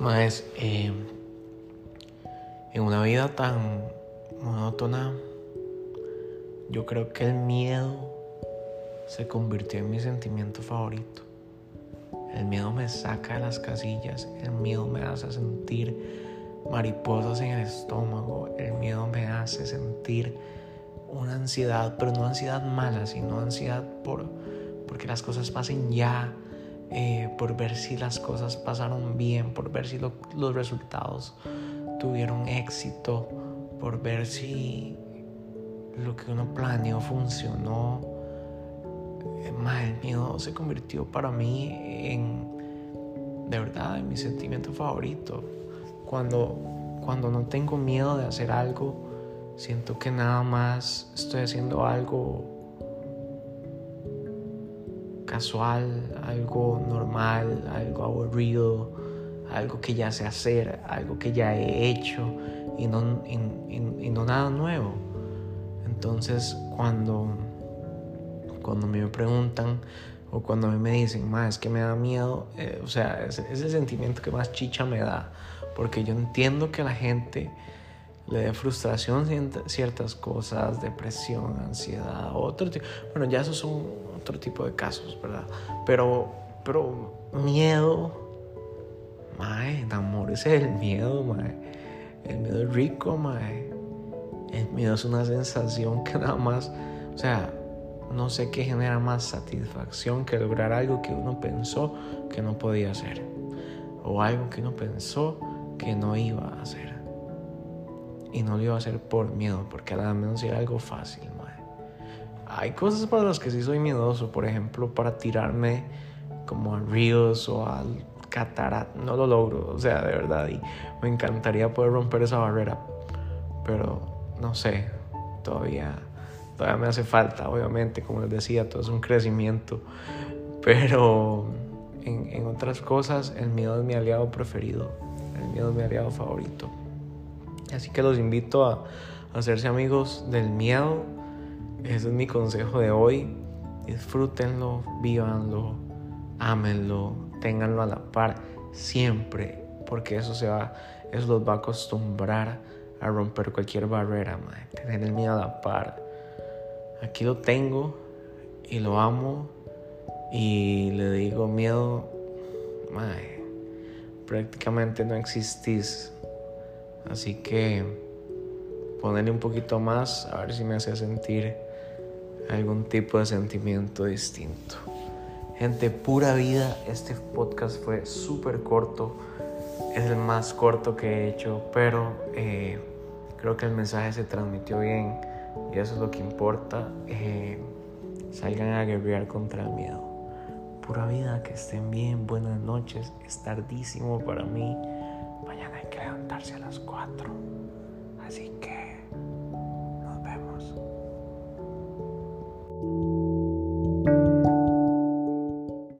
Más eh, en una vida tan monótona, yo creo que el miedo se convirtió en mi sentimiento favorito. El miedo me saca de las casillas, el miedo me hace sentir mariposas en el estómago, el miedo me hace sentir una ansiedad, pero no ansiedad mala, sino ansiedad por porque las cosas pasen ya, eh, por ver si las cosas pasaron bien, por ver si los resultados tuvieron éxito, por ver si lo que uno planeó funcionó. Eh, más el miedo se convirtió para mí en, de verdad, en mi sentimiento favorito. Cuando, cuando no tengo miedo de hacer algo, siento que nada más estoy haciendo algo casual, algo normal, algo aburrido, algo que ya sé hacer, algo que ya he hecho y no, y, no nada nuevo. Entonces cuando, cuando me preguntan o cuando me dicen, más es que me da miedo, eh, o sea, es, el sentimiento que más chicha me da, porque yo entiendo que la gente le dé frustración ciertas cosas, depresión, ansiedad, otro tipo. Bueno, ya esos son otro tipo de casos, ¿verdad? Pero, pero miedo, mae, amor, ese es el miedo, mae. El miedo es rico, mae. El miedo es una sensación que nada más, o sea, no sé qué genera más satisfacción que lograr algo que uno pensó que no podía hacer. O algo que uno pensó que no iba a hacer. Y no lo iba a hacer por miedo, porque a la menos era algo fácil. Hay cosas para las que sí soy miedoso, por ejemplo, para tirarme como a ríos o al catarat. No lo logro, o sea, de verdad. Y me encantaría poder romper esa barrera, pero no sé, todavía, todavía me hace falta, obviamente, como les decía, todo es un crecimiento. Pero en, en otras cosas, el miedo es mi aliado preferido, el miedo es mi aliado favorito. Así que los invito a, hacerse amigos del miedo. Ese es mi consejo de hoy. Disfrútenlo, vívanlo, ámenlo, ténganlo a la par siempre, porque eso se va, eso los va a acostumbrar a romper cualquier barrera, tener el miedo a la par. Aquí lo tengo y lo amo y le digo miedo, prácticamente no existís Así que ponerle un poquito más a ver si me hace sentir algún tipo de sentimiento distinto. Gente, pura vida, este podcast fue súper corto, es el más corto que he hecho, pero eh, creo que el mensaje se transmitió bien y eso es lo que importa. Eh, salgan a guerrear contra el miedo. Pura vida, que estén bien, buenas noches, es tardísimo para mí levantarse a las 4. Así que.